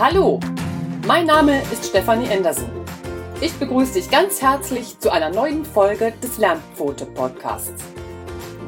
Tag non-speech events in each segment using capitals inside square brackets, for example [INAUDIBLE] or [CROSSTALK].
Hallo, mein Name ist Stefanie Andersen. Ich begrüße dich ganz herzlich zu einer neuen Folge des Lernpfote Podcasts.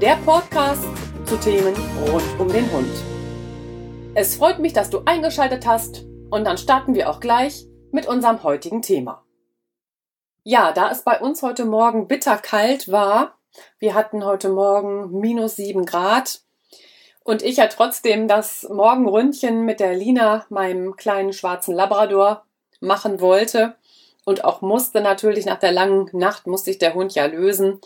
Der Podcast zu Themen rund um den Hund. Es freut mich, dass du eingeschaltet hast und dann starten wir auch gleich mit unserem heutigen Thema. Ja, da es bei uns heute Morgen bitterkalt war, wir hatten heute Morgen minus sieben Grad und ich ja trotzdem das Morgenründchen mit der Lina, meinem kleinen schwarzen Labrador, machen wollte und auch musste natürlich nach der langen Nacht musste ich der Hund ja lösen,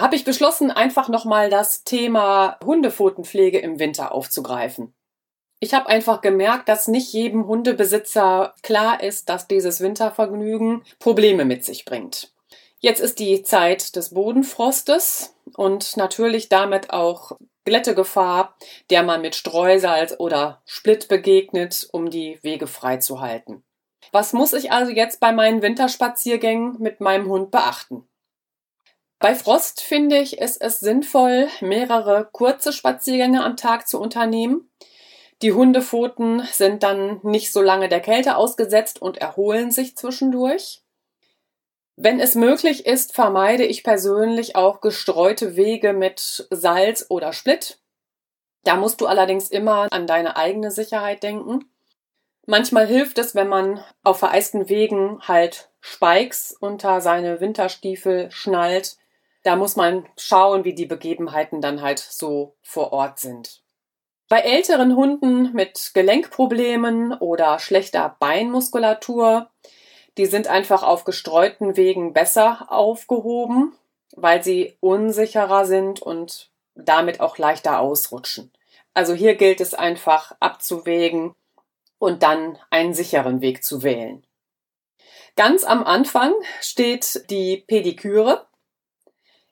habe ich beschlossen, einfach nochmal das Thema Hundepfotenpflege im Winter aufzugreifen. Ich habe einfach gemerkt, dass nicht jedem Hundebesitzer klar ist, dass dieses Wintervergnügen Probleme mit sich bringt. Jetzt ist die Zeit des Bodenfrostes und natürlich damit auch Glättegefahr, der man mit Streusalz oder Split begegnet, um die Wege frei zu halten. Was muss ich also jetzt bei meinen Winterspaziergängen mit meinem Hund beachten? Bei Frost finde ich, ist es sinnvoll, mehrere kurze Spaziergänge am Tag zu unternehmen. Die Hundepfoten sind dann nicht so lange der Kälte ausgesetzt und erholen sich zwischendurch. Wenn es möglich ist, vermeide ich persönlich auch gestreute Wege mit Salz oder Split. Da musst du allerdings immer an deine eigene Sicherheit denken. Manchmal hilft es, wenn man auf vereisten Wegen halt Spikes unter seine Winterstiefel schnallt. Da muss man schauen, wie die Begebenheiten dann halt so vor Ort sind. Bei älteren Hunden mit Gelenkproblemen oder schlechter Beinmuskulatur die sind einfach auf gestreuten Wegen besser aufgehoben, weil sie unsicherer sind und damit auch leichter ausrutschen. Also hier gilt es einfach abzuwägen und dann einen sicheren Weg zu wählen. Ganz am Anfang steht die Pediküre.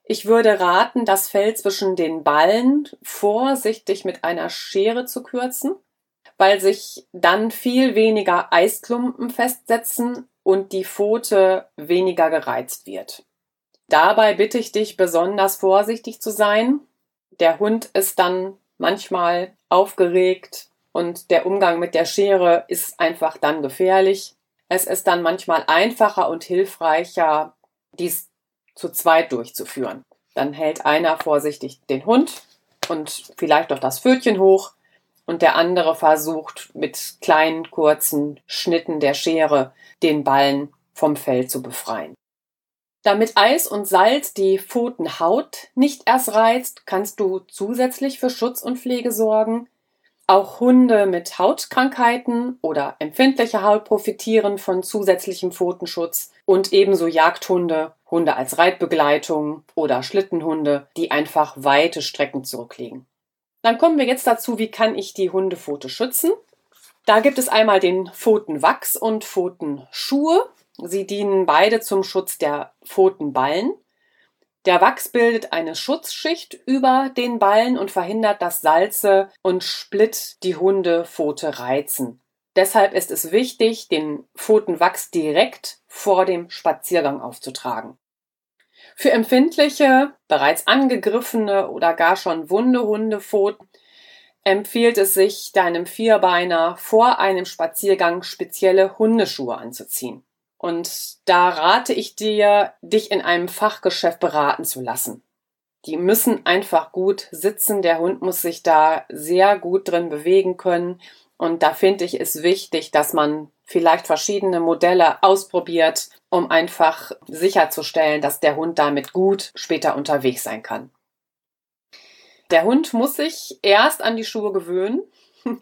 Ich würde raten, das Fell zwischen den Ballen vorsichtig mit einer Schere zu kürzen, weil sich dann viel weniger Eisklumpen festsetzen und die Pfote weniger gereizt wird. Dabei bitte ich dich besonders vorsichtig zu sein. Der Hund ist dann manchmal aufgeregt und der Umgang mit der Schere ist einfach dann gefährlich. Es ist dann manchmal einfacher und hilfreicher, dies zu zweit durchzuführen. Dann hält einer vorsichtig den Hund und vielleicht auch das Pfötchen hoch und der andere versucht mit kleinen kurzen Schnitten der Schere den Ballen vom Fell zu befreien. Damit Eis und Salz die Pfotenhaut nicht erst reizt, kannst du zusätzlich für Schutz und Pflege sorgen. Auch Hunde mit Hautkrankheiten oder empfindlicher Haut profitieren von zusätzlichem Pfotenschutz und ebenso Jagdhunde, Hunde als Reitbegleitung oder Schlittenhunde, die einfach weite Strecken zurücklegen. Dann kommen wir jetzt dazu, wie kann ich die Hundepfote schützen? Da gibt es einmal den Pfotenwachs und Pfotenschuhe. Sie dienen beide zum Schutz der Pfotenballen. Der Wachs bildet eine Schutzschicht über den Ballen und verhindert, dass Salze und Split die Hundepfote reizen. Deshalb ist es wichtig, den Pfotenwachs direkt vor dem Spaziergang aufzutragen. Für empfindliche, bereits angegriffene oder gar schon wunde Hundepfoten empfiehlt es sich, deinem Vierbeiner vor einem Spaziergang spezielle Hundeschuhe anzuziehen. Und da rate ich dir, dich in einem Fachgeschäft beraten zu lassen. Die müssen einfach gut sitzen. Der Hund muss sich da sehr gut drin bewegen können. Und da finde ich es wichtig, dass man vielleicht verschiedene Modelle ausprobiert, um einfach sicherzustellen, dass der Hund damit gut später unterwegs sein kann. Der Hund muss sich erst an die Schuhe gewöhnen. [LAUGHS]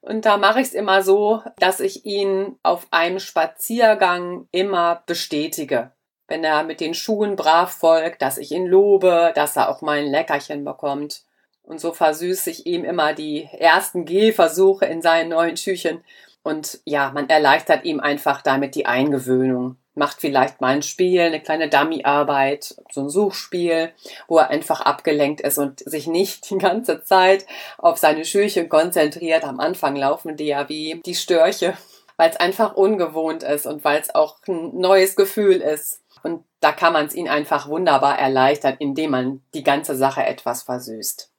Und da mache ich es immer so, dass ich ihn auf einem Spaziergang immer bestätige. Wenn er mit den Schuhen brav folgt, dass ich ihn lobe, dass er auch mal ein Leckerchen bekommt. Und so versüße ich ihm immer die ersten Gehversuche in seinen neuen Schüchen. Und ja, man erleichtert ihm einfach damit die Eingewöhnung macht vielleicht mal ein Spiel, eine kleine Dummyarbeit, so ein Suchspiel, wo er einfach abgelenkt ist und sich nicht die ganze Zeit auf seine Schülchen konzentriert. Am Anfang laufen die ja wie die Störche, weil es einfach ungewohnt ist und weil es auch ein neues Gefühl ist. Und da kann man es ihnen einfach wunderbar erleichtern, indem man die ganze Sache etwas versüßt.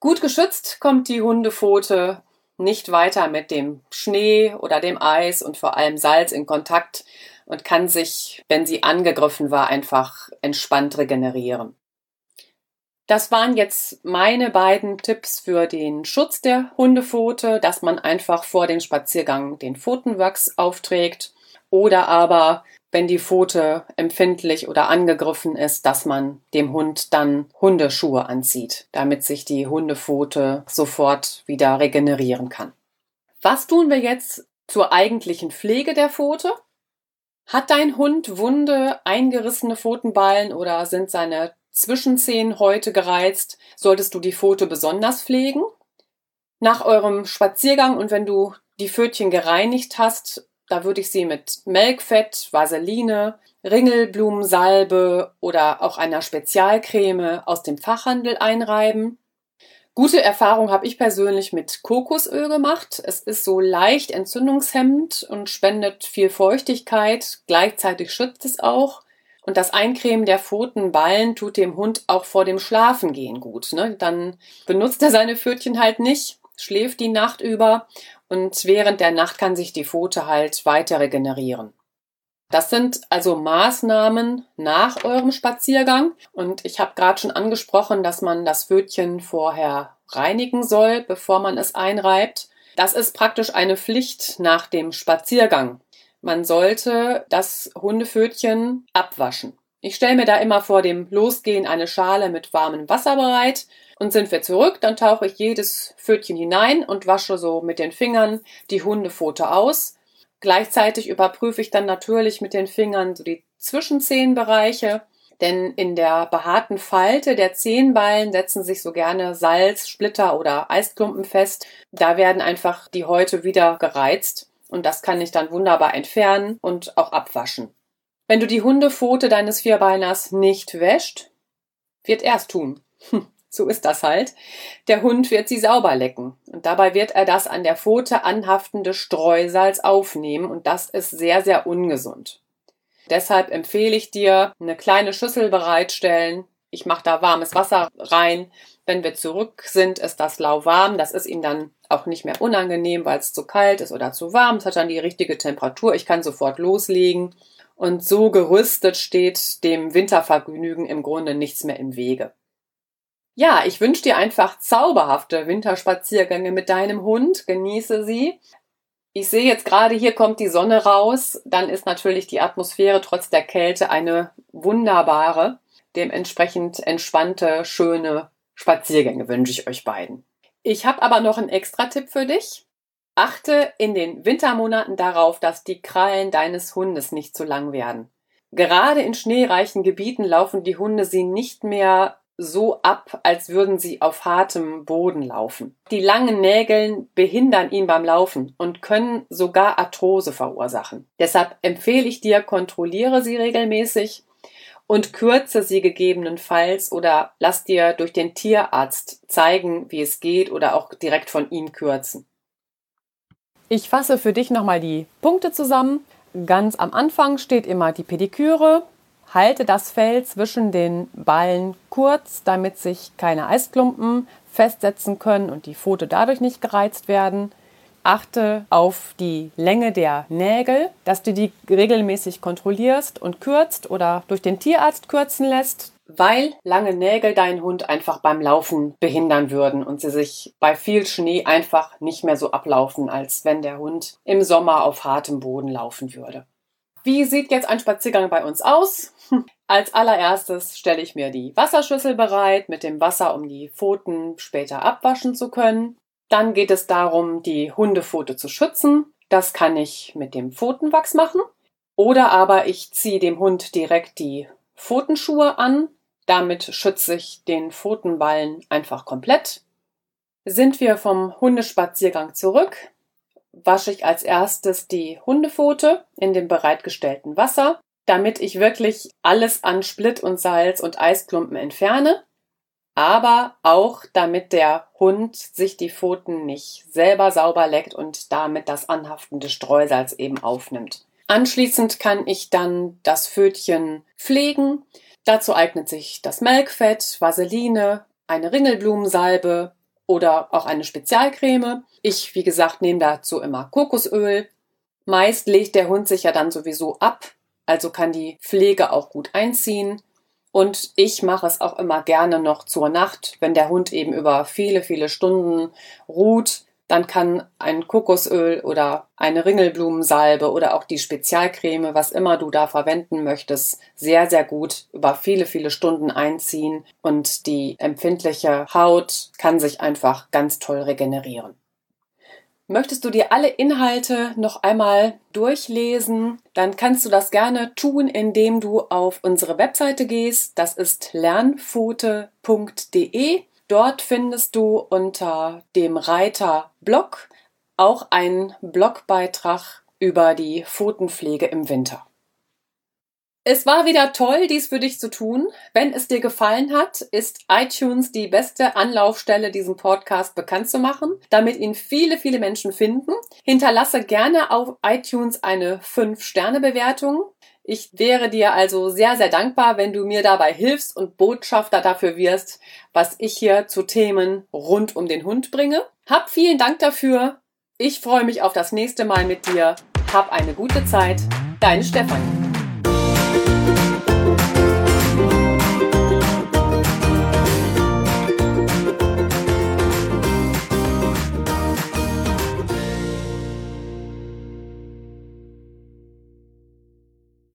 Gut geschützt kommt die Hundepfote nicht weiter mit dem Schnee oder dem Eis und vor allem Salz in Kontakt und kann sich, wenn sie angegriffen war, einfach entspannt regenerieren. Das waren jetzt meine beiden Tipps für den Schutz der Hundepfote, dass man einfach vor dem Spaziergang den Pfotenwachs aufträgt oder aber, wenn die Pfote empfindlich oder angegriffen ist, dass man dem Hund dann Hundeschuhe anzieht, damit sich die Hundepfote sofort wieder regenerieren kann. Was tun wir jetzt zur eigentlichen Pflege der Pfote? Hat dein Hund wunde, eingerissene Pfotenballen oder sind seine Zwischenzehen heute gereizt, solltest du die Pfote besonders pflegen. Nach eurem Spaziergang und wenn du die Pfötchen gereinigt hast, da würde ich sie mit Melkfett, Vaseline, Ringelblumensalbe oder auch einer Spezialcreme aus dem Fachhandel einreiben. Gute Erfahrung habe ich persönlich mit Kokosöl gemacht. Es ist so leicht entzündungshemmend und spendet viel Feuchtigkeit. Gleichzeitig schützt es auch. Und das Eincremen der Pfotenballen tut dem Hund auch vor dem Schlafengehen gut. Ne? Dann benutzt er seine Pfötchen halt nicht, schläft die Nacht über und während der Nacht kann sich die Pfote halt weiter regenerieren. Das sind also Maßnahmen nach eurem Spaziergang. Und ich habe gerade schon angesprochen, dass man das Pfötchen vorher reinigen soll, bevor man es einreibt. Das ist praktisch eine Pflicht nach dem Spaziergang. Man sollte das Hundefötchen abwaschen. Ich stelle mir da immer vor dem Losgehen eine Schale mit warmem Wasser bereit und sind wir zurück, dann tauche ich jedes Fötchen hinein und wasche so mit den Fingern die Hundepfote aus. Gleichzeitig überprüfe ich dann natürlich mit den Fingern so die Zwischenzehenbereiche, denn in der behaarten Falte der Zehenballen setzen sich so gerne Salz, Splitter oder Eisklumpen fest. Da werden einfach die Häute wieder gereizt und das kann ich dann wunderbar entfernen und auch abwaschen. Wenn du die Hundepfote deines Vierbeiners nicht wäscht, wird er es tun. Hm, so ist das halt. Der Hund wird sie sauber lecken und dabei wird er das an der Pfote anhaftende Streusalz aufnehmen und das ist sehr, sehr ungesund. Deshalb empfehle ich dir, eine kleine Schüssel bereitstellen. Ich mache da warmes Wasser rein. Wenn wir zurück sind, ist das lauwarm. Das ist ihm dann auch nicht mehr unangenehm, weil es zu kalt ist oder zu warm. Es hat dann die richtige Temperatur. Ich kann sofort loslegen. Und so gerüstet steht dem Wintervergnügen im Grunde nichts mehr im Wege. Ja, ich wünsche dir einfach zauberhafte Winterspaziergänge mit deinem Hund. Genieße sie. Ich sehe jetzt gerade, hier kommt die Sonne raus. Dann ist natürlich die Atmosphäre trotz der Kälte eine wunderbare. Dementsprechend entspannte, schöne Spaziergänge wünsche ich euch beiden. Ich habe aber noch einen Extra-Tipp für dich. Achte in den Wintermonaten darauf, dass die Krallen deines Hundes nicht zu lang werden. Gerade in schneereichen Gebieten laufen die Hunde sie nicht mehr so ab, als würden sie auf hartem Boden laufen. Die langen Nägel behindern ihn beim Laufen und können sogar Arthrose verursachen. Deshalb empfehle ich dir, kontrolliere sie regelmäßig und kürze sie gegebenenfalls oder lass dir durch den Tierarzt zeigen, wie es geht oder auch direkt von ihm kürzen. Ich fasse für dich nochmal die Punkte zusammen. Ganz am Anfang steht immer die Pediküre. Halte das Fell zwischen den Ballen kurz, damit sich keine Eisklumpen festsetzen können und die Pfote dadurch nicht gereizt werden. Achte auf die Länge der Nägel, dass du die regelmäßig kontrollierst und kürzt oder durch den Tierarzt kürzen lässt, weil lange Nägel deinen Hund einfach beim Laufen behindern würden und sie sich bei viel Schnee einfach nicht mehr so ablaufen, als wenn der Hund im Sommer auf hartem Boden laufen würde. Wie sieht jetzt ein Spaziergang bei uns aus? [LAUGHS] Als allererstes stelle ich mir die Wasserschüssel bereit mit dem Wasser, um die Pfoten später abwaschen zu können. Dann geht es darum, die Hundepfote zu schützen. Das kann ich mit dem Pfotenwachs machen. Oder aber ich ziehe dem Hund direkt die Pfotenschuhe an. Damit schütze ich den Pfotenballen einfach komplett. Sind wir vom Hundespaziergang zurück, wasche ich als erstes die Hundepfote in dem bereitgestellten Wasser, damit ich wirklich alles an Split und Salz und Eisklumpen entferne aber auch damit der Hund sich die Pfoten nicht selber sauber leckt und damit das anhaftende Streusalz eben aufnimmt. Anschließend kann ich dann das Fötchen pflegen. Dazu eignet sich das Melkfett, Vaseline, eine Ringelblumensalbe oder auch eine Spezialcreme. Ich, wie gesagt, nehme dazu immer Kokosöl. Meist legt der Hund sich ja dann sowieso ab, also kann die Pflege auch gut einziehen. Und ich mache es auch immer gerne noch zur Nacht, wenn der Hund eben über viele, viele Stunden ruht, dann kann ein Kokosöl oder eine Ringelblumensalbe oder auch die Spezialcreme, was immer du da verwenden möchtest, sehr, sehr gut über viele, viele Stunden einziehen und die empfindliche Haut kann sich einfach ganz toll regenerieren. Möchtest du dir alle Inhalte noch einmal durchlesen, dann kannst du das gerne tun, indem du auf unsere Webseite gehst. Das ist lernpfote.de Dort findest du unter dem Reiter Blog auch einen Blogbeitrag über die Pfotenpflege im Winter. Es war wieder toll, dies für dich zu tun. Wenn es dir gefallen hat, ist iTunes die beste Anlaufstelle, diesen Podcast bekannt zu machen, damit ihn viele, viele Menschen finden. Hinterlasse gerne auf iTunes eine 5-Sterne-Bewertung. Ich wäre dir also sehr, sehr dankbar, wenn du mir dabei hilfst und Botschafter dafür wirst, was ich hier zu Themen rund um den Hund bringe. Hab vielen Dank dafür. Ich freue mich auf das nächste Mal mit dir. Hab eine gute Zeit. Deine Stefanie.